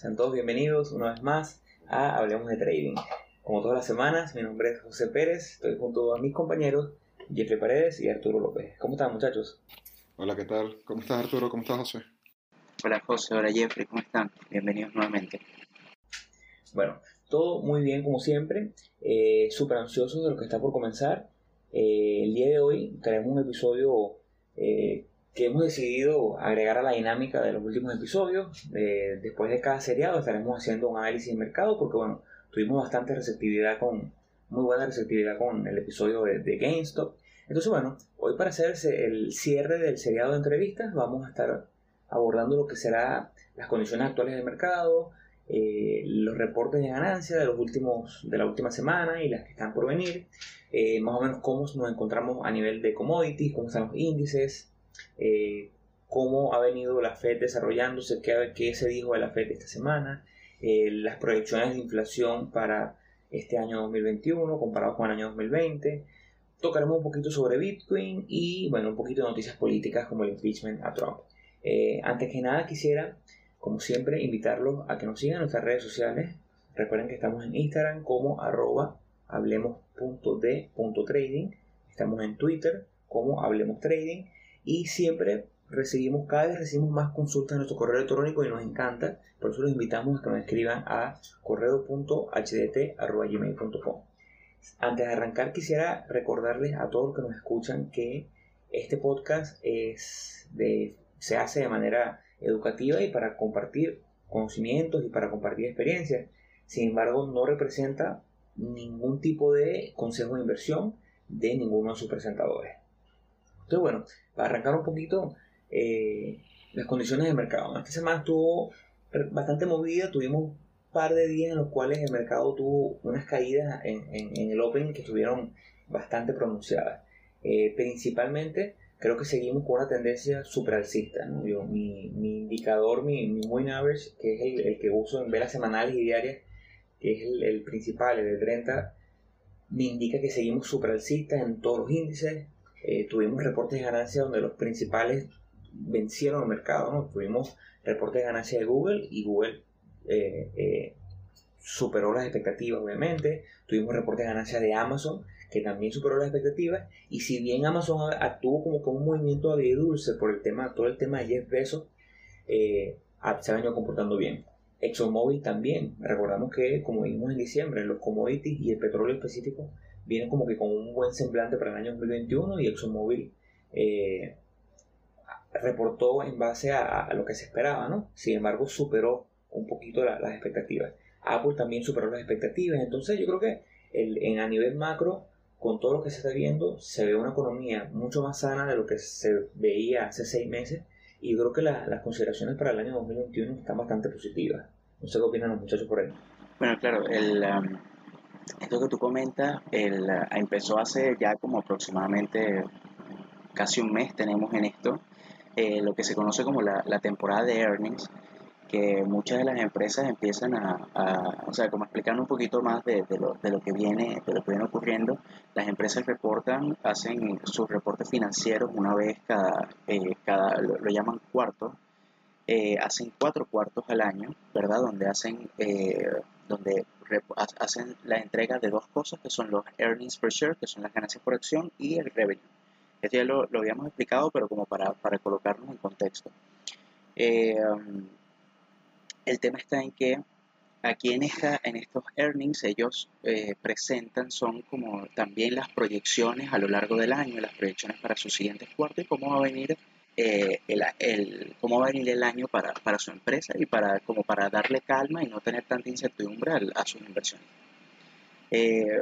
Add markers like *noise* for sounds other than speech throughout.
Sean todos bienvenidos una vez más a Hablemos de Trading. Como todas las semanas, mi nombre es José Pérez, estoy junto a mis compañeros Jeffrey Paredes y Arturo López. ¿Cómo están muchachos? Hola, ¿qué tal? ¿Cómo estás Arturo? ¿Cómo estás José? Hola José, hola Jeffrey, ¿cómo están? Bienvenidos nuevamente. Bueno, todo muy bien como siempre, eh, súper ansioso de lo que está por comenzar. Eh, el día de hoy tenemos un episodio eh, que hemos decidido agregar a la dinámica de los últimos episodios. después de cada seriado estaremos haciendo un análisis de mercado porque bueno, tuvimos bastante receptividad con, muy buena receptividad con el episodio de, de GameStop. Entonces bueno, hoy para hacer el cierre del seriado de entrevistas vamos a estar abordando lo que será las condiciones actuales del mercado, eh, los reportes de ganancia de los últimos de la última semana y las que están por venir, eh, más o menos cómo nos encontramos a nivel de commodities, cómo están los índices, eh, cómo ha venido la Fed desarrollándose, qué, qué se dijo de la Fed esta semana, las proyecciones de inflación para este año 2021 comparado con el año 2020. Tocaremos un poquito sobre Bitcoin y bueno, un poquito de noticias políticas como el impeachment a Trump. antes que nada quisiera como siempre, invitarlos a que nos sigan en nuestras redes sociales. Recuerden que estamos en Instagram como arroba hablemos.d.trading. Estamos en Twitter como Hablemos Trading. Y siempre recibimos, cada vez recibimos más consultas en nuestro correo electrónico y nos encanta. Por eso los invitamos a que nos escriban a correo.hdt.gmail.com. Antes de arrancar quisiera recordarles a todos los que nos escuchan que este podcast es de, se hace de manera educativa y para compartir conocimientos y para compartir experiencias. Sin embargo, no representa ningún tipo de consejo de inversión de ninguno de sus presentadores. Entonces, bueno, para arrancar un poquito eh, las condiciones de mercado. Esta semana estuvo bastante movida, tuvimos un par de días en los cuales el mercado tuvo unas caídas en, el Open que estuvieron bastante pronunciadas. Eh, principalmente creo que seguimos con una tendencia super alcista. mi, indicador, mi, mi moving average, que es el, que uso en velas semanales y diarias, que es el, principal, el de 30, me indica que seguimos super alcistas en todos los índices. Eh, tuvimos reportes de ganancia donde los principales vencieron el mercado. Tuvimos reportes de ganancia de Google y Google eh, eh, superó las expectativas, obviamente. Tuvimos reportes de ganancia de Amazon que también superó las expectativas. Y si bien Amazon actuó como con un movimiento agridulce por el tema, todo el tema de Jeff eh, se ha venido comportando bien. ExxonMobil también, recordamos que como vimos en diciembre, los commodities y el petróleo específico vienen como que con un buen semblante para el año 2021 y ExxonMobil eh, reportó en base a, lo que se esperaba, ¿no? Sin embargo, superó un poquito las expectativas. Apple también superó las expectativas, entonces yo creo que en, a nivel macro con todo lo que se está viendo, se ve una economía mucho más sana de lo que se veía hace seis meses y creo que las consideraciones para el año 2021 están bastante positivas. No sé qué opinan los muchachos por ahí. Bueno, claro, el, um, esto que tú comentas el, uh, empezó hace ya como aproximadamente casi un mes tenemos en esto, eh, lo que se conoce como la, temporada de earnings, que muchas de las empresas empiezan a, o sea, como explicar un poquito más de, lo, de, lo, que viene, de lo que viene ocurriendo. Las empresas reportan, hacen sus reportes financieros una vez cada, eh, cada lo, llaman cuarto, eh, hacen cuatro cuartos al año, ¿verdad? Donde hacen, eh, donde hacen la entrega de dos cosas, que son los earnings per share, que son las ganancias por acción, y el revenue. Esto ya lo, habíamos explicado, pero como para, para colocarnos en contexto. Um, el tema está en que aquí en, esta, en estos earnings ellos eh, presentan son como también las proyecciones a lo largo del año, las proyecciones para sus siguientes cuartos y cómo va a venir eh, el, cómo va a venir el año para, su empresa y para, como para darle calma y no tener tanta incertidumbre a, sus inversiones. Eh,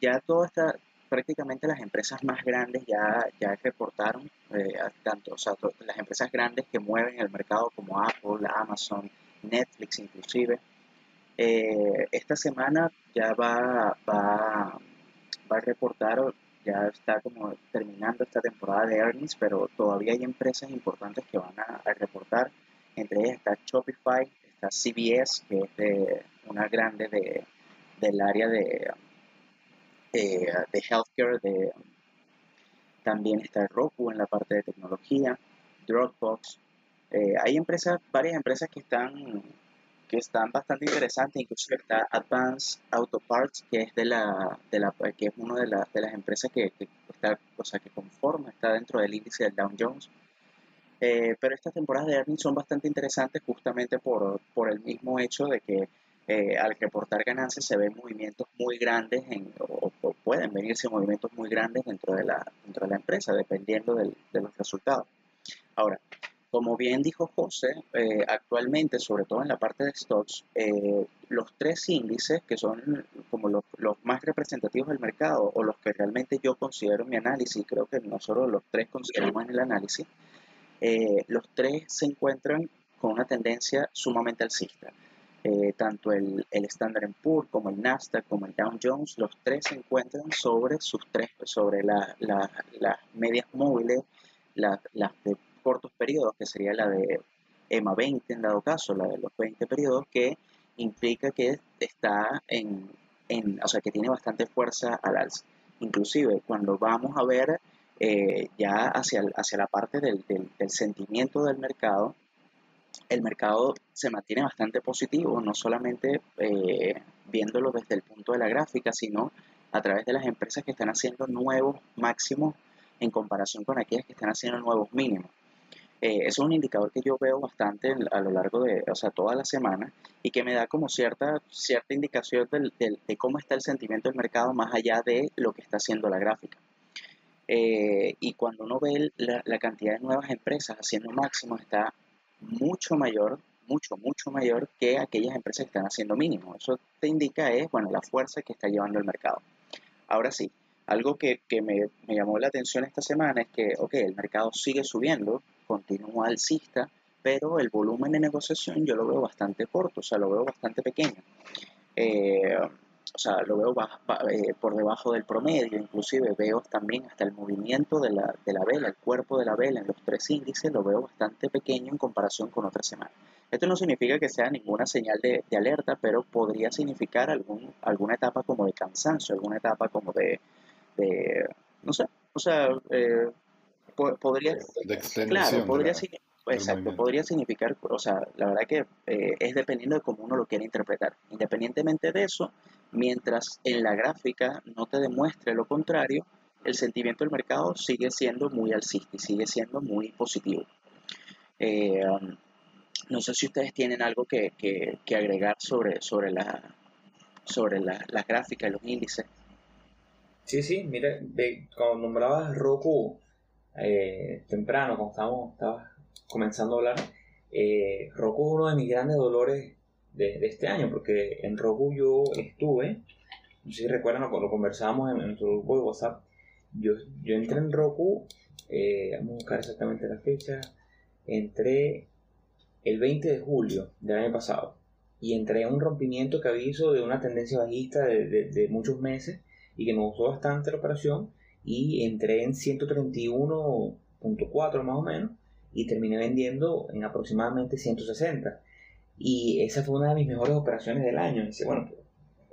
ya todo está, prácticamente las empresas más grandes ya, ya reportaron, tanto, o sea, las empresas grandes que mueven el mercado como Apple, Amazon, Netflix inclusive. Eh, esta semana ya va, va, va a reportar, ya está como terminando esta temporada de earnings, pero todavía hay empresas importantes que van a, reportar. Entre ellas está Shopify, está CBS, que es de una grande de, del área de, de healthcare, de, también está Roku en la parte de tecnología, Dropbox, eh, hay empresas, varias empresas que están que están bastante interesantes, incluso está Advanced Auto Parts, que es de la, de la que es una de, de las empresas que, está, o sea, que conforma, está dentro del índice del Dow Jones. Eh, pero estas temporadas de earnings son bastante interesantes justamente por, por el mismo hecho de que eh, al reportar ganancias se ven movimientos muy grandes en, o, pueden venirse movimientos muy grandes dentro de la, dentro de la empresa, dependiendo del, de los resultados. Ahora, como bien dijo José, eh, actualmente, sobre todo en la parte de stocks, eh, los tres índices que son como los, los, más representativos del mercado o los que realmente yo considero en mi análisis, creo que nosotros los tres consideramos en el análisis, los tres se encuentran con una tendencia sumamente alcista. Eh, tanto el, el Standard Poor's como el Nasdaq como el Dow Jones, los tres se encuentran sobre sus tres, sobre las medias móviles, las de cortos periodos, que sería la de EMA 20 en dado caso, la de los 20 periodos, que implica que está en, en o sea, que tiene bastante fuerza al alza. Inclusive cuando vamos a ver eh, ya hacia, hacia la parte del, del, sentimiento del mercado, el mercado se mantiene bastante positivo, no solamente eh, viéndolo desde el punto de la gráfica, sino a través de las empresas que están haciendo nuevos máximos en comparación con aquellas que están haciendo nuevos mínimos. Eh, eso es un indicador que yo veo bastante a lo largo de, o sea, toda la semana y que me da como cierta, cierta indicación de cómo está el sentimiento del mercado más allá de lo que está haciendo la gráfica. Eh, y cuando uno ve la, la, cantidad de nuevas empresas haciendo máximos, está mucho mayor, mucho, mucho mayor que aquellas empresas que están haciendo mínimo. Eso te indica es, bueno, la fuerza que está llevando el mercado. Ahora sí, algo que, me, llamó la atención esta semana es que, ok, el mercado sigue subiendo, continúa alcista, pero el volumen de negociación yo lo veo bastante corto, o sea, lo veo bastante pequeño. Eh, o sea, lo veo eh, por debajo del promedio, inclusive veo también hasta el movimiento de la, de la, vela, el cuerpo de la vela en los tres índices lo veo bastante pequeño en comparación con otras semanas. Esto no significa que sea ninguna señal de, alerta, pero podría significar algún, alguna etapa como de cansancio, alguna etapa como de, no sé, o sea, eh, podría, claro, podría, Exacto, podría significar, o sea, la verdad que eh, es dependiendo de cómo uno lo quiere interpretar. Independientemente de eso, mientras en la gráfica no te demuestre lo contrario, el sentimiento del mercado sigue siendo muy alcista y sigue siendo muy positivo. Eh, um, no sé si ustedes tienen algo que, agregar sobre, sobre, la, sobre la, las gráficas y los índices. Sí, sí, mira, cuando nombrabas Roku eh, temprano, cuando estábamos, comenzando a hablar, eh, Roku es uno de mis grandes dolores de, este año, porque en Roku yo estuve, no sé si recuerdan, lo conversábamos en, nuestro grupo de WhatsApp, yo, yo entré en Roku, eh, vamos a buscar exactamente la fecha, entré el 20 de julio del año pasado y entré en un rompimiento que aviso de una tendencia bajista de, muchos meses y que me gustó bastante la operación y entré en 131.4 más o menos y terminé vendiendo en aproximadamente 160. Y esa fue una de mis mejores operaciones del año. Dice, bueno,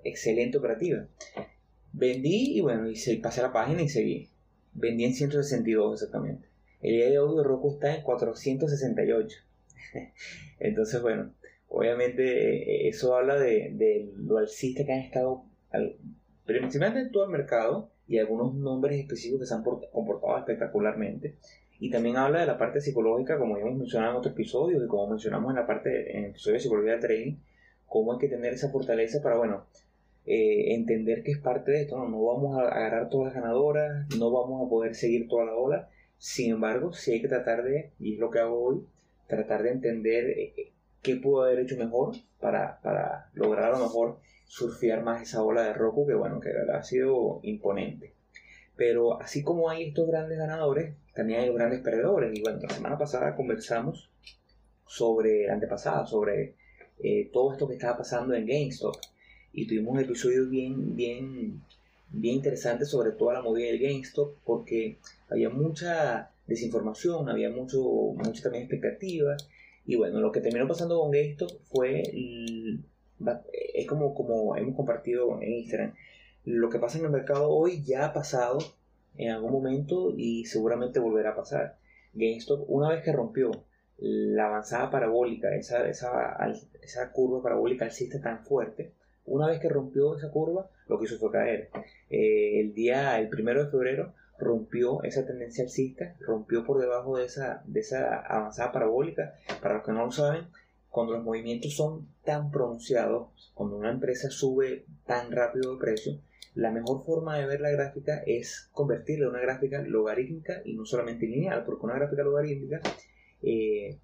excelente operativa. Vendí y bueno, y pasé la página y seguí. Vendí en 162 exactamente. El día de hoy Roku está en 468. *laughs* Entonces, bueno, obviamente eh, eso habla de, de, lo alcista que han estado, principalmente en todo el mercado y algunos nombres específicos que se han comportado espectacularmente. Y también habla de la parte psicológica, como ya hemos mencionado en otros episodios y como mencionamos en la parte, en el episodio de psicología de trading, cómo hay que tener esa fortaleza para, bueno, eh, entender que es parte de esto, ¿no? no vamos a agarrar todas las ganadoras, no vamos a poder seguir toda la ola, sin embargo, sí hay que tratar de, y es lo que hago hoy, tratar de entender eh, qué puedo haber hecho mejor para, para lograr a lo mejor surfear más esa ola de Roku, que bueno, que ha sido imponente. Pero así como hay estos grandes ganadores, también hay grandes perdedores. Y bueno, la semana pasada conversamos sobre, antepasada, sobre eh, todo esto que estaba pasando en GameStop. Y tuvimos un episodio bien, bien, bien interesante sobre toda la movida del GameStop, porque había mucha desinformación, había mucho, mucha también expectativa. Y bueno, lo que terminó pasando con GameStop fue, es como, como hemos compartido en Instagram, lo que pasa en el mercado hoy ya ha pasado en algún momento y seguramente volverá a pasar. GameStop, una vez que rompió la avanzada parabólica, esa, esa, esa curva parabólica alcista tan fuerte, una vez que rompió esa curva, lo que hizo fue caer. Eh, el día, el primero de febrero, rompió esa tendencia alcista, rompió por debajo de esa, de esa avanzada parabólica. Para los que no lo saben, cuando los movimientos son tan pronunciados, cuando una empresa sube tan rápido de precio, la mejor forma de ver la gráfica es convertirla en una gráfica logarítmica y no solamente lineal, porque una gráfica logarítmica, eh,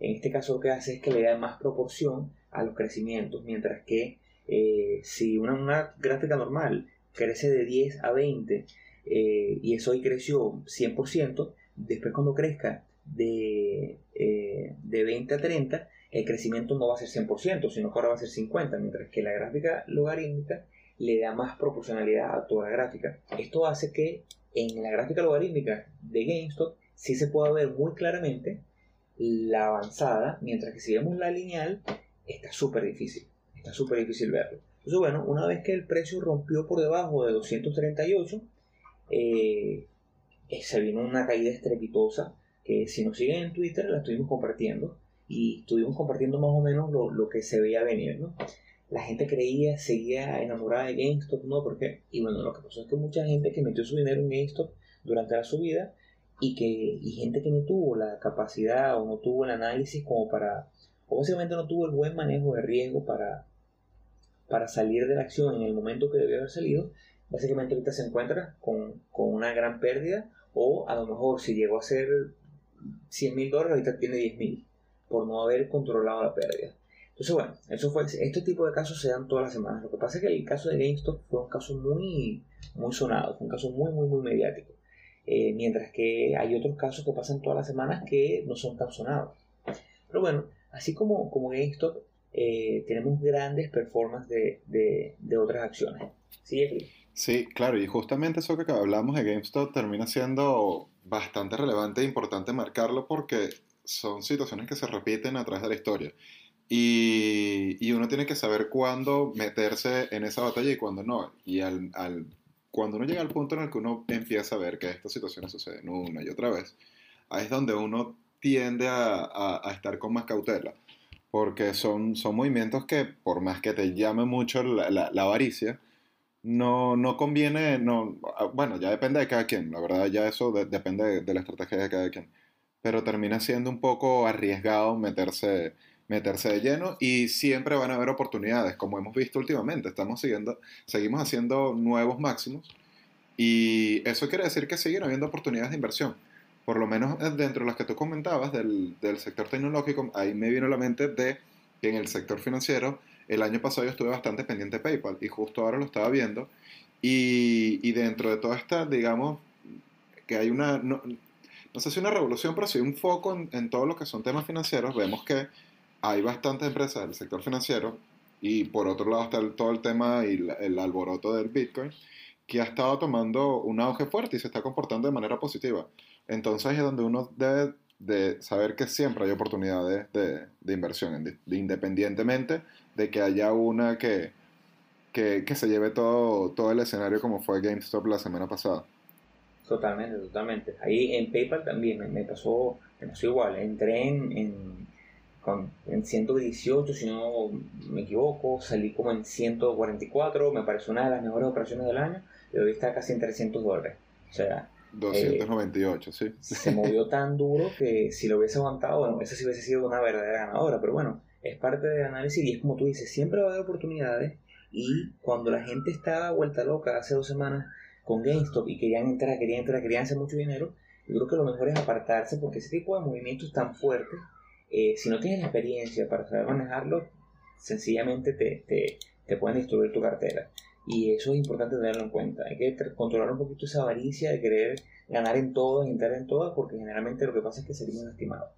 en este caso lo que hace es que le da más proporción a los crecimientos, mientras que eh, si una, gráfica normal crece de 10 a 20 eh, y eso hoy creció 100%, después cuando crezca de, de 20 a 30, el crecimiento no va a ser 100%, sino que ahora va a ser 50%, mientras que la gráfica logarítmica le da más proporcionalidad a toda la gráfica. Esto hace que en la gráfica logarítmica de GameStop sí se pueda ver muy claramente la avanzada, mientras que si vemos la lineal está súper difícil, está súper difícil verlo. Entonces bueno, una vez que el precio rompió por debajo de 238, eh, se vino una caída estrepitosa que si nos siguen en Twitter la estuvimos compartiendo y estuvimos compartiendo más o menos lo, lo que se veía venir, ¿no? la gente creía, seguía enamorada de GameStop, ¿no? Porque, y bueno, lo que pasó es que mucha gente que metió su dinero en GameStop durante la subida y que y gente que no tuvo la capacidad o no tuvo el análisis como para, o básicamente no tuvo el buen manejo de riesgo para, para salir de la acción en el momento que debió haber salido, básicamente ahorita se encuentra con, con una gran pérdida o a lo mejor si llegó a ser 100 mil dólares, ahorita tiene 10 mil por no haber controlado la pérdida. Entonces, bueno, eso fue, este tipo de casos se dan todas las semanas. Lo que pasa es que el caso de GameStop fue un caso muy, muy sonado, fue un caso muy, muy, muy mediático. Eh, mientras que hay otros casos que pasan todas las semanas que no son tan sonados. Pero bueno, así como, como GameStop, eh, tenemos grandes performances de, de, otras acciones. ¿Sí, Sí, claro, y justamente eso que hablamos de GameStop termina siendo bastante relevante e importante marcarlo porque son situaciones que se repiten a través de la historia. Y, uno tiene que saber cuándo meterse en esa batalla y cuándo no. Y al, al, cuando uno llega al punto en el que uno empieza a ver que estas situaciones suceden una y otra vez, ahí es donde uno tiende a, a, estar con más cautela. Porque son, son movimientos que, por más que te llame mucho la, la, avaricia, no, no conviene, no, ah, bueno, ya depende de cada quien, la verdad ya eso depende de, de, la estrategia de cada quien, pero termina siendo un poco arriesgado meterse, meterse de lleno y siempre van a haber oportunidades, como hemos visto últimamente. Estamos siguiendo, seguimos haciendo nuevos máximos y eso quiere decir que siguen habiendo oportunidades de inversión. Por lo menos eh, dentro de las que tú comentabas del, del sector tecnológico, ahí me vino a la mente de que en el sector financiero el año pasado yo estuve bastante pendiente de PayPal y justo ahora lo estaba viendo. Y, y dentro de toda esta, digamos, que hay una, no sé si una revolución, pero sí un foco en, en todo lo que son temas financieros, vemos que hay bastantes empresas del sector financiero y por otro lado está todo el tema y el alboroto del Bitcoin que ha estado tomando un auge fuerte y se está comportando de manera positiva. Entonces es donde uno debe de saber que siempre hay oportunidades de, de inversión, independientemente de que haya una que, que, que, se lleve todo, todo el escenario como fue GameStop la semana pasada. Totalmente, totalmente. Ahí en PayPal también me, me pasó, me pasó igual. Entré en con, en 118, si no me equivoco, salí como en 144, me pareció una de las mejores operaciones del año, y hoy está casi en 300 dólares. O sea, 298, eh, sí. Se movió *laughs* tan duro que si lo hubiese aguantado, bueno, esa sí hubiese sido una verdadera ganadora, pero bueno, es parte del análisis y es como tú dices, siempre va a haber oportunidades y cuando la gente estaba vuelta loca hace dos semanas con GameStop y querían entrar, querían entrar, querían hacer mucho dinero, yo creo que lo mejor es apartarse porque ese tipo de movimientos tan fuertes eh, si no tienes la experiencia para saber manejarlo, sencillamente te, te, te, pueden destruir tu cartera. Y eso es importante tenerlo en cuenta. Hay que controlar un poquito esa avaricia de querer ganar en todo, entrar en todas, porque generalmente lo que pasa es que salimos lastimados.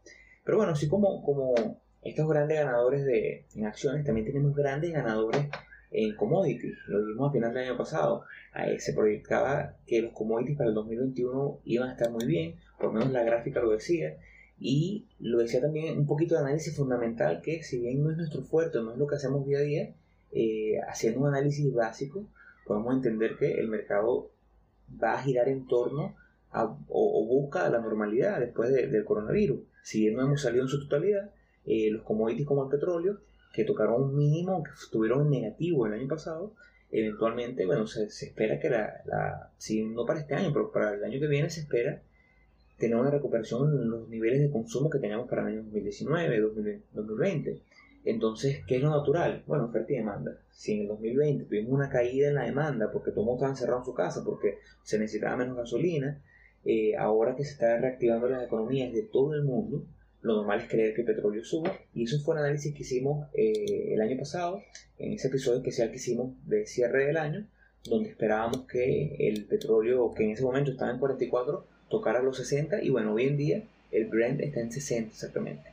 Pero bueno, así como, como estos grandes ganadores de, en acciones, también tenemos grandes ganadores en commodities. Lo vimos a final del año pasado. se proyectaba que los commodities para el 2021 iban a estar muy bien, por lo menos la gráfica lo decía. Y lo decía también un poquito de análisis fundamental, que si bien no es nuestro fuerte, no es lo que hacemos día a día, eh, haciendo un análisis básico, podemos entender que el mercado va a girar en torno o, busca la normalidad después del coronavirus. Si bien no hemos salido en su totalidad, eh, los commodities como el petróleo, que tocaron un mínimo, que estuvieron negativo el año pasado, eventualmente, bueno, se, espera que la, la, si no para este año, pero para el año que viene se espera tener una recuperación en los niveles de consumo que teníamos para el año 2019, 2020. Entonces, ¿qué es lo natural? Bueno, oferta y demanda. Si en el 2020 tuvimos una caída en la demanda porque todo el mundo estaba encerrado en su casa, porque se necesitaba menos gasolina, eh, ahora que se están reactivando las economías de todo el mundo, lo normal es creer que el petróleo suba. Y eso fue un análisis que hicimos eh, el año pasado, en ese episodio especial que hicimos de cierre del año, donde esperábamos que el petróleo, que en ese momento estaba en 44, tocara los 60. Y bueno, hoy en día el Brent está en 60 exactamente.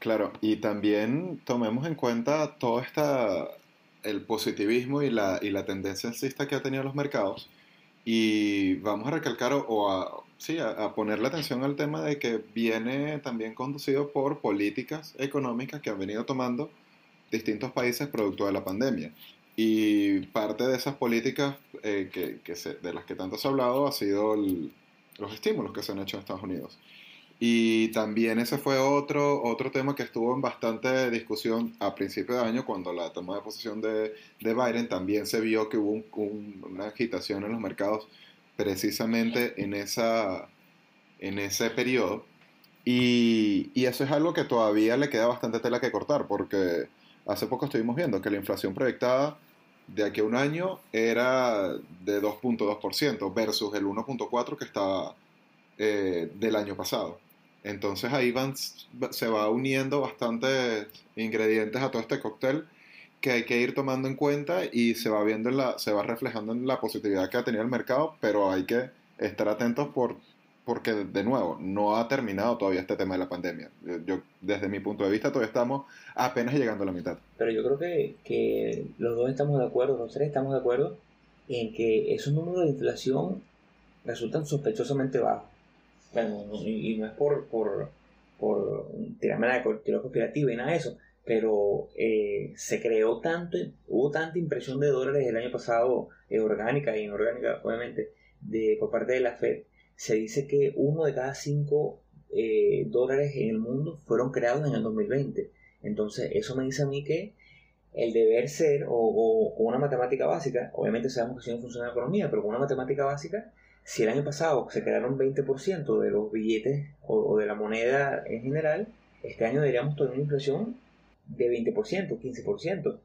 Claro, y también tomemos en cuenta todo esta, el positivismo y la, y la tendencia alcista que ha tenido los mercados. Y vamos a recalcar o, a, sí, a, ponerle atención al tema de que viene también conducido por políticas económicas que han venido tomando distintos países producto de la pandemia. Y parte de esas políticas eh, que, que se, de las que tanto se ha hablado ha sido los estímulos que se han hecho en Estados Unidos. Y también ese fue otro, otro tema que estuvo en bastante discusión a principio de año, cuando la toma de posición de, de Biden, también se vio que hubo una agitación en los mercados precisamente en, esa, en ese periodo. Y, y, eso es algo que todavía le queda bastante tela que cortar, porque hace poco estuvimos viendo que la inflación proyectada de aquí a un año era de 2.2% versus el 1.4% que estaba eh, del año pasado. Entonces ahí van, se va uniendo bastantes ingredientes a todo este cóctel que hay que ir tomando en cuenta y se va viendo la, se va reflejando en la positividad que ha tenido el mercado, pero hay que estar atentos por, porque de nuevo no ha terminado todavía este tema de la pandemia. Yo, desde mi punto de vista todavía estamos apenas llegando a la mitad. Pero yo creo que, que los dos estamos de acuerdo, los tres estamos de acuerdo en que esos números de inflación resultan sospechosamente bajos bueno, y, no es por, por, por tirarme la teoría conspirativa y nada de eso, pero eh, se creó tanto, hubo tanta impresión de dólares el año pasado, eh, orgánica e inorgánica, obviamente, de, por parte de la Fed. Se dice que uno de cada cinco eh, dólares en el mundo fueron creados en el 2020. Entonces, eso me dice a mí que el deber ser, o, o con una matemática básica, obviamente sabemos que si no funciona la economía, pero con una matemática básica, si el año pasado se crearon 20% de los billetes o, de la moneda en general, este año deberíamos tener una inflación de 20%, 15%.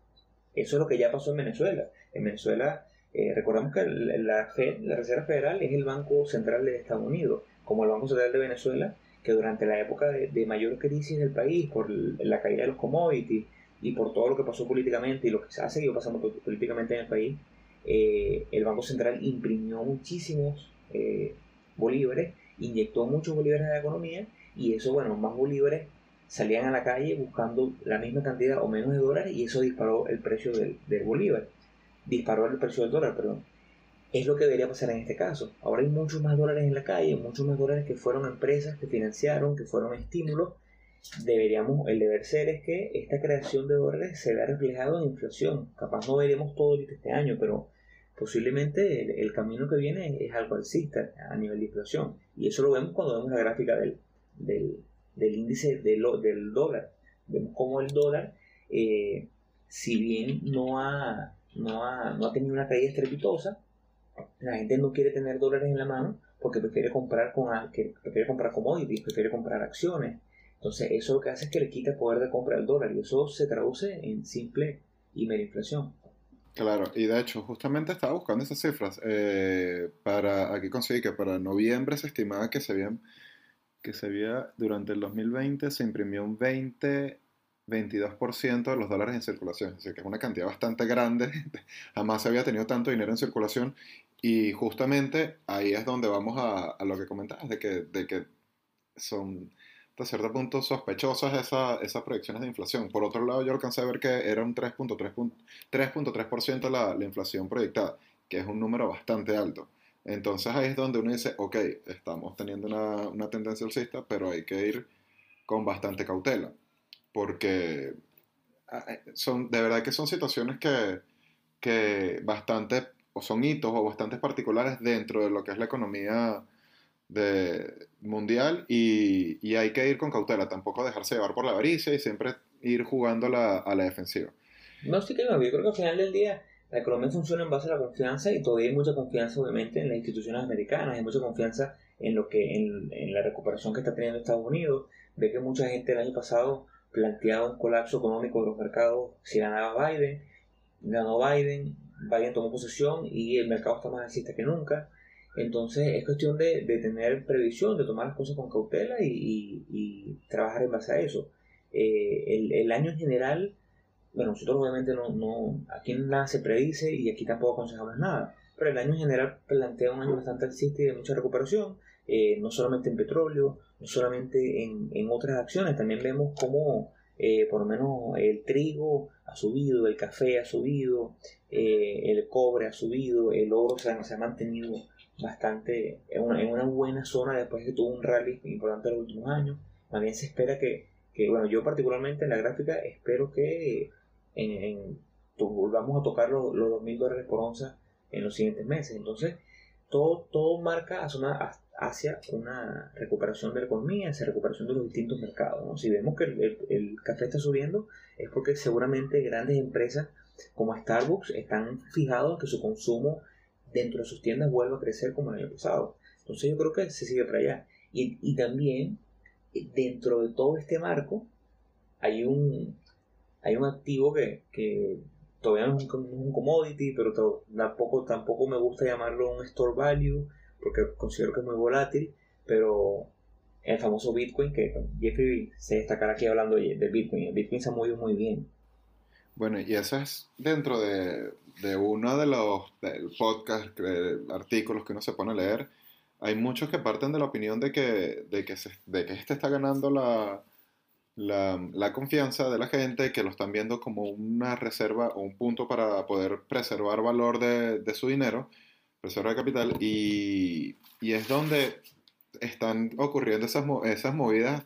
Eso es lo que ya pasó en Venezuela. En Venezuela, eh, recordamos que la, Fed, la Reserva Federal es el Banco Central de Estados Unidos, como el Banco Central de Venezuela, que durante la época de, mayor crisis del país, por la caída de los commodities y por todo lo que pasó políticamente y lo que se ha seguido pasando políticamente en el país, eh, el Banco Central imprimió muchísimos eh, bolívares, inyectó muchos bolívares en la economía y eso, bueno, más bolívares salían a la calle buscando la misma cantidad o menos de dólares y eso disparó el precio del, del bolívar, disparó el precio del dólar, perdón. Es lo que debería pasar en este caso. Ahora hay muchos más dólares en la calle, muchos más dólares que fueron empresas que financiaron, que fueron estímulos. Deberíamos, el deber ser es que esta creación de dólares se vea reflejado en inflación. Capaz no veremos todo este año, pero posiblemente el, camino que viene es algo alcista a nivel de inflación. Y eso lo vemos cuando vemos la gráfica del, del, índice del, del, dólar. Vemos cómo el dólar, eh, si bien no ha, no, ha, no ha tenido una caída estrepitosa, la gente no quiere tener dólares en la mano porque prefiere comprar con prefiere comprar commodities, prefiere comprar acciones. Entonces eso lo que hace es que le quita poder de compra al dólar y eso se traduce en simple y mera inflación. Claro, y de hecho, justamente estaba buscando esas cifras. Eh, para, aquí conseguí que para noviembre se estimaba que se habían, que se había, durante el 2020 se imprimió un 20, 22% de los dólares en circulación. Así que es una cantidad bastante grande. *laughs* Jamás se había tenido tanto dinero en circulación. Y justamente ahí es donde vamos a, a lo que comentabas, de que, de que son hasta cierto punto sospechosas esas proyecciones de inflación. Por otro lado, yo alcancé a ver que era un 3.3% la, la inflación proyectada, que es un número bastante alto. Entonces ahí es donde uno dice, ok, estamos teniendo una, una tendencia alcista, pero hay que ir con bastante cautela, porque ah, eh, son, de verdad que son situaciones que, que bastante, o son hitos o bastante particulares dentro de lo que es la economía de mundial y, y, hay que ir con cautela, tampoco dejarse llevar por la avaricia y siempre ir jugando la, a la defensiva. No, sí que no, yo creo que al final del día la economía funciona en base a la confianza y todavía hay mucha confianza obviamente en las instituciones americanas, hay mucha confianza en lo que en, en la recuperación que está teniendo Estados Unidos, ve que mucha gente el año pasado planteaba un colapso económico de los mercados si ganaba Biden, ganó Biden, Biden tomó posesión y el mercado está más alcista que nunca. Entonces es cuestión de, de, tener previsión, de tomar las cosas con cautela y, y, trabajar en base a eso. Eh, el, el, año en general, bueno, nosotros obviamente no, no, aquí nada se predice y aquí tampoco aconsejamos nada, pero el año en general plantea un año bastante alcista y de mucha recuperación, eh, no solamente en petróleo, no solamente en, en otras acciones, también vemos cómo eh, por lo menos el trigo ha subido, el café ha subido, eh, el cobre ha subido, el oro se ha, se ha mantenido bastante en una, en una, buena zona después que tuvo un rally importante en los últimos años. También se espera que, que bueno, yo particularmente en la gráfica espero que en, volvamos a tocar los, los 2.000 dólares por onza en los siguientes meses. Entonces, todo, todo marca hacia una recuperación de la economía, hacia recuperación de los distintos mercados. Si vemos que el, el, café está subiendo, es porque seguramente grandes empresas como Starbucks están fijados en que su consumo dentro de sus tiendas vuelva a crecer como el año pasado. Entonces yo creo que se sigue para allá. Y, y también dentro de todo este marco hay un, hay un activo que, que todavía no es un, commodity, pero tampoco, tampoco me gusta llamarlo un store value, porque considero que es muy volátil, pero el famoso Bitcoin, que Jeffrey se destacará aquí hablando de Bitcoin, el Bitcoin se ha movido muy bien. Bueno, y eso es dentro de, de uno de los podcasts, artículos que uno se pone a leer, hay muchos que parten de la opinión de que, de que, se, este está ganando la, la, confianza de la gente, que lo están viendo como una reserva o un punto para poder preservar valor de, de su dinero, reserva de capital, y, y, es donde están ocurriendo esas, esas movidas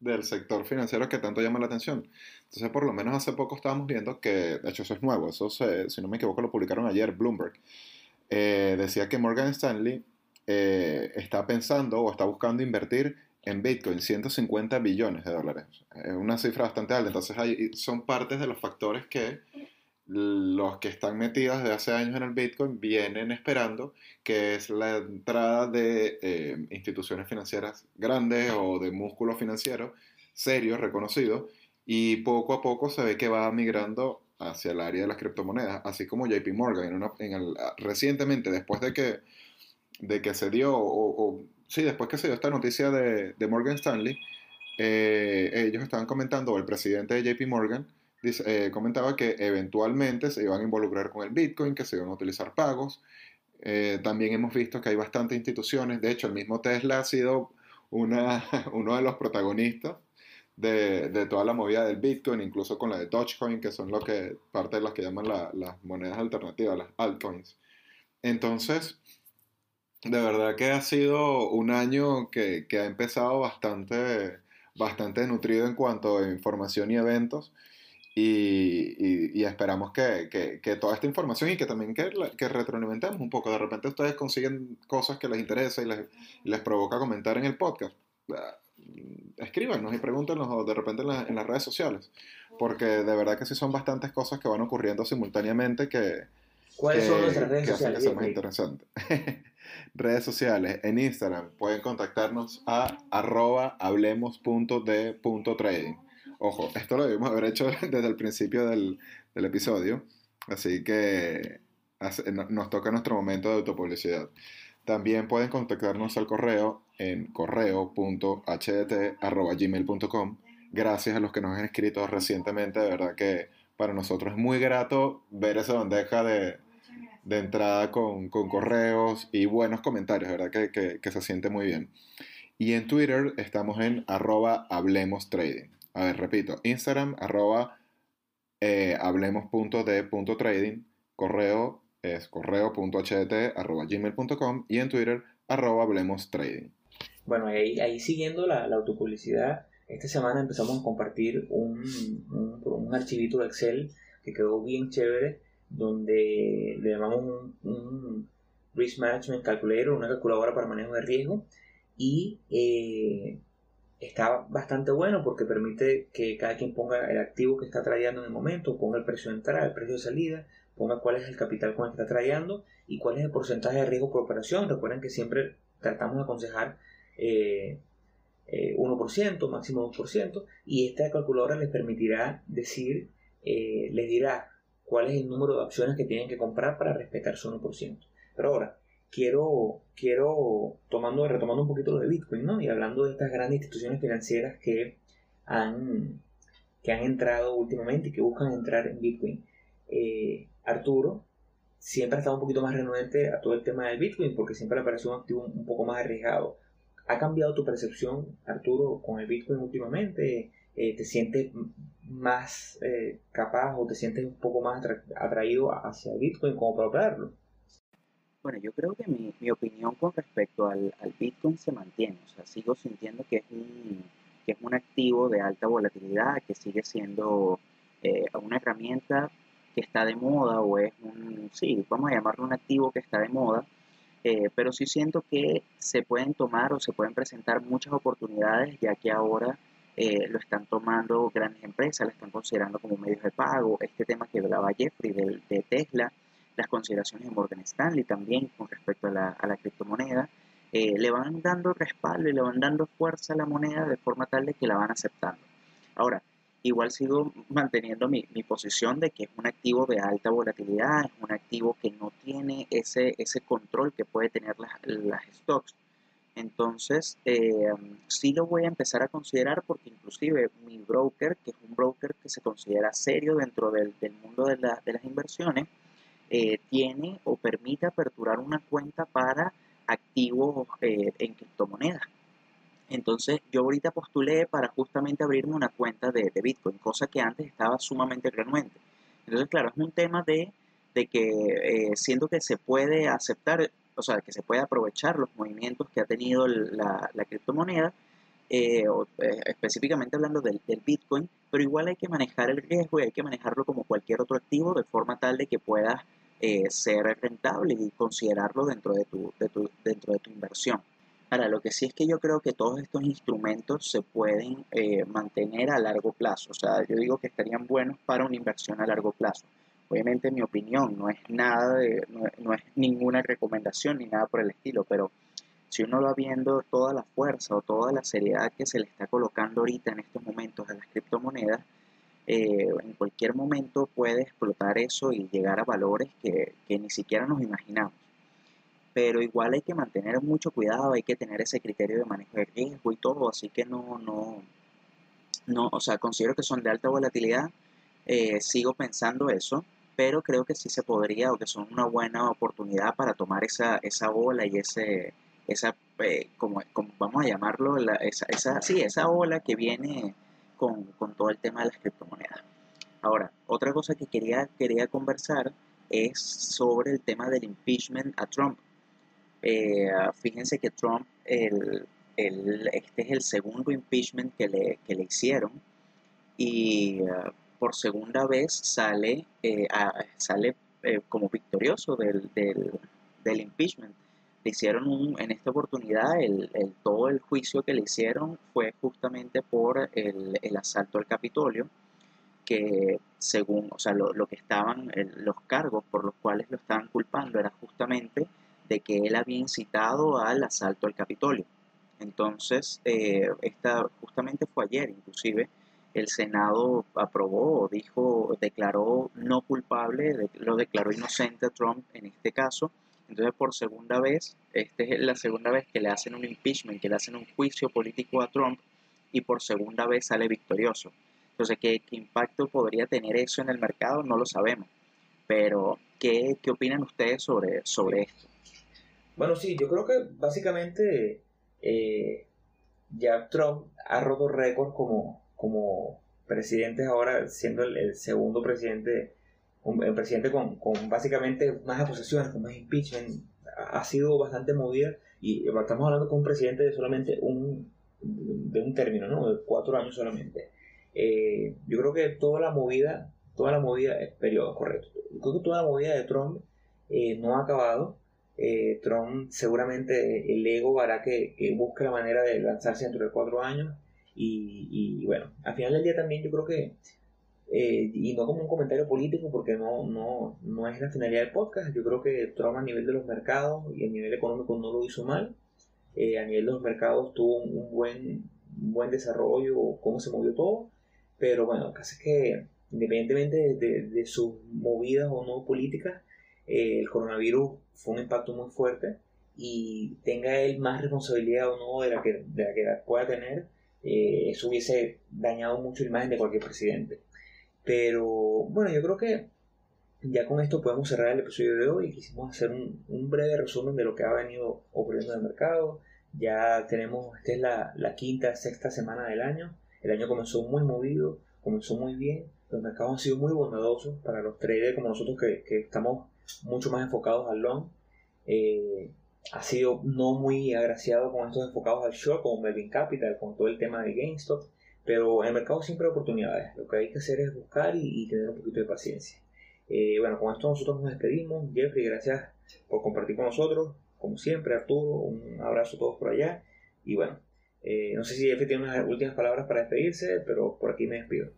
del sector financiero que tanto llama la atención. Entonces, por lo menos hace poco estábamos viendo que, de hecho, eso es nuevo, eso se, si no me equivoco lo publicaron ayer, Bloomberg, eh, decía que Morgan Stanley eh, está pensando o está buscando invertir en Bitcoin 150 billones de dólares. Es una cifra bastante alta. Entonces hay, son partes de los factores que los que están metidos desde hace años en el Bitcoin vienen esperando, que es la entrada de eh, instituciones financieras grandes o de músculo financiero serio, reconocido, y poco a poco se ve que va migrando hacia el área de las criptomonedas, así como JP Morgan en, el, recientemente, después de que, de que se dio, o, o sí, después que se dio esta noticia de, de Morgan Stanley, eh, ellos estaban comentando, o el presidente de JP Morgan eh, comentaba que eventualmente se iban a involucrar con el Bitcoin, que se iban a utilizar pagos. Eh, también hemos visto que hay bastantes instituciones, de hecho el mismo Tesla ha sido una, *laughs* uno de los protagonistas de, de, toda la movida del Bitcoin, incluso con la de Dogecoin, que son lo que, parte de las que llaman la, las monedas alternativas, las altcoins. Entonces, de verdad que ha sido un año que, que ha empezado bastante, bastante nutrido en cuanto a información y eventos. Y, y, y esperamos que, que, que, toda esta información y que también que, que retroalimentemos un poco. De repente ustedes consiguen cosas que les interesa y les, les provoca comentar en el podcast. Escríbanos y pregúntenos de repente en, la, en, las redes sociales. Porque de verdad que sí son bastantes cosas que van ocurriendo simultáneamente que... ¿Cuáles son nuestras redes sociales? Que sea más interesante. *laughs* redes sociales, en Instagram pueden contactarnos a arroba hablemos.de.trading. Ojo, esto lo debimos haber hecho *laughs* desde el principio del, del episodio, así que nos toca nuestro momento de autopublicidad. También pueden contactarnos al correo en correo.hdt.gmail.com. Gracias a los que nos han escrito recientemente, de verdad que para nosotros es muy grato ver esa bandeja de, de entrada con, con, correos y buenos comentarios, ¿verdad? Que, que, se siente muy bien. Y en Twitter estamos en arroba hablemos trading. A ver, repito, Instagram arroba eh, hablemos.de.trading, correo es correo.ht arroba gmail.com y en Twitter arroba hablemos trading. Bueno, ahí, ahí siguiendo la, la, autopublicidad, esta semana empezamos a compartir un, un, un archivito de Excel que quedó bien chévere donde le llamamos un, un, Risk Management Calculator, una calculadora para manejo de riesgo, y eh, está bastante bueno porque permite que cada quien ponga el activo que está trayendo en el momento, ponga el precio de entrada, el precio de salida, ponga cuál es el capital con el que está trayendo y cuál es el porcentaje de riesgo por operación. Recuerden que siempre tratamos de aconsejar eh, 1%, eh, máximo 2%, y esta calculadora les permitirá decir, eh, les dirá cuál es el número de acciones que tienen que comprar para respetar su 1%. Pero ahora, quiero, quiero tomando, retomando un poquito lo de Bitcoin, ¿no? Y hablando de estas grandes instituciones financieras que han, que han entrado últimamente y que buscan entrar en Bitcoin. Eh, Arturo siempre ha estado un poquito más renuente a todo el tema del Bitcoin porque siempre le pareció un activo un poco más arriesgado. ¿Ha cambiado tu percepción, Arturo, con el Bitcoin últimamente? Eh, ¿Te sientes más eh, capaz o te sientes un poco más atraído hacia el Bitcoin como para operarlo? Bueno, yo creo que mi, opinión con respecto al, al, Bitcoin se mantiene. O sea, sigo sintiendo que es un, que es un activo de alta volatilidad, que sigue siendo eh, una herramienta está de moda o es un, sí, vamos a llamarlo un activo que está de moda, eh, pero sí siento que se pueden tomar o se pueden presentar muchas oportunidades ya que ahora eh, lo están tomando grandes empresas, lo están considerando como medios de pago. Este tema que hablaba Jeffrey de, de Tesla, las consideraciones de Morgan Stanley también con respecto a la, a la criptomoneda, eh, le van dando respaldo y le van dando fuerza a la moneda de forma tal de que la van aceptando. Ahora, igual sigo manteniendo mi, mi, posición de que es un activo de alta volatilidad, es un activo que no tiene ese, ese control que puede tener las, las stocks. Entonces, eh, sí lo voy a empezar a considerar porque inclusive mi broker, que es un broker que se considera serio dentro del, del mundo de, la, de, las inversiones, eh, tiene o permite aperturar una cuenta para activos eh, en criptomonedas. Entonces yo ahorita postulé para justamente abrirme una cuenta de, Bitcoin, cosa que antes estaba sumamente renuente. Entonces claro, es un tema de, de que eh, siento que se puede aceptar, o sea, que se puede aprovechar los movimientos que ha tenido la, criptomoneda, eh, eh, específicamente hablando del, Bitcoin, pero igual hay que manejar el riesgo y hay que manejarlo como cualquier otro activo de forma tal de que puedas ser rentable y considerarlo dentro de tu, dentro de tu inversión. Ahora, lo que sí es que yo creo que todos estos instrumentos se pueden eh, mantener a largo plazo. O sea, yo digo que estarían buenos para una inversión a largo plazo. Obviamente, mi opinión no es nada de, no, es ninguna recomendación ni nada por el estilo, pero si uno va viendo toda la fuerza o toda la seriedad que se le está colocando ahorita en estos momentos a las criptomonedas, eh, en cualquier momento puede explotar eso y llegar a valores que ni siquiera nos imaginamos pero igual hay que mantener mucho cuidado, hay que tener ese criterio de manejo de riesgo y todo, así que no, no, no, o sea, considero que son de alta volatilidad, eh, sigo pensando eso, pero creo que sí se podría o que son una buena oportunidad para tomar esa, esa ola y ese, esa, eh, como, como, vamos a llamarlo, la, esa, esa, sí, esa ola que viene con, con todo el tema de las criptomonedas. Ahora, otra cosa que quería, quería conversar es sobre el tema del impeachment a Trump. Eh, fíjense que Trump, el, el, este es el segundo impeachment que le, que le hicieron y uh, por segunda vez sale, eh, a, sale eh, como victorioso del, del, del, impeachment. Le hicieron un, en esta oportunidad, el, el, todo el juicio que le hicieron fue justamente por el, el asalto al Capitolio, que según, o sea, lo, lo que estaban, los cargos por los cuales lo estaban culpando era justamente de que él había incitado al asalto al Capitolio. Entonces, eh, esta, justamente fue ayer, inclusive, el Senado aprobó, dijo, declaró no culpable, lo declaró inocente a Trump en este caso. Entonces, por segunda vez, esta es la segunda vez que le hacen un impeachment, que le hacen un juicio político a Trump y por segunda vez sale victorioso. Entonces, ¿qué, qué impacto podría tener eso en el mercado? No lo sabemos. Pero, ¿qué, qué opinan ustedes sobre, sobre esto? Bueno, sí, yo creo que básicamente eh, ya Trump ha roto récords como, como presidente ahora, siendo el, segundo presidente, un, el presidente con, con, básicamente más acusaciones, con más impeachment. Ha, sido bastante movida y estamos hablando con un presidente de solamente un, de un término, ¿no? De cuatro años solamente. Eh, yo creo que toda la movida, toda la movida, es periodo correcto. Creo que toda la movida de Trump eh, no ha acabado Eh, Trump seguramente el ego hará que, busque la manera de lanzarse dentro de cuatro años. Y, bueno, al final del día también yo creo que, eh, y no como un comentario político porque no, no, no es la finalidad del podcast, yo creo que Trump a nivel de los mercados y a nivel económico no lo hizo mal, eh, a nivel de los mercados tuvo un, buen, buen desarrollo, cómo se movió todo, pero bueno, que es que independientemente de, sus movidas o no políticas, eh, el coronavirus fue un impacto muy fuerte y tenga él más responsabilidad o no de la que, de la que pueda tener, eh, eso hubiese dañado mucho la imagen de cualquier presidente. Pero bueno, yo creo que ya con esto podemos cerrar el episodio de hoy. Quisimos hacer un, un breve resumen de lo que ha venido ocurriendo en el mercado. Ya tenemos, esta es la, la quinta, sexta semana del año. El año comenzó muy movido, comenzó muy bien. Los mercados han sido muy bondadosos para los traders como nosotros que, que estamos mucho más enfocados al long. Eh, ha sido no muy agraciado con estos enfocados al short, como Melvin Capital, con todo el tema de GameStop. Pero en el mercado siempre hay oportunidades. Lo que hay que hacer es buscar y, tener un poquito de paciencia. Eh, bueno, con esto nosotros nos despedimos. Jeffrey, gracias por compartir con nosotros. Como siempre, Arturo, un abrazo a todos por allá. Y bueno, eh, no sé si Jeffrey tiene unas últimas palabras para despedirse, pero por aquí me despido.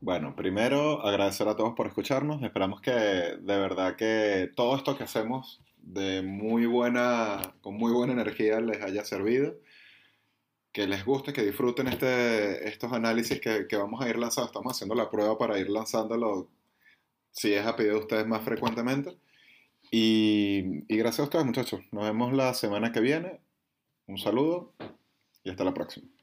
Bueno, primero agradecer a todos por escucharnos. Esperamos que de verdad que todo esto que hacemos de muy buena, con muy buena energía les haya servido. Que les guste, que disfruten este, estos análisis que, que vamos a ir lanzando. Estamos haciendo la prueba para ir lanzándolo, si es a pedido de ustedes más frecuentemente. Y, y gracias a ustedes, muchachos. Nos vemos la semana que viene. Un saludo y hasta la próxima.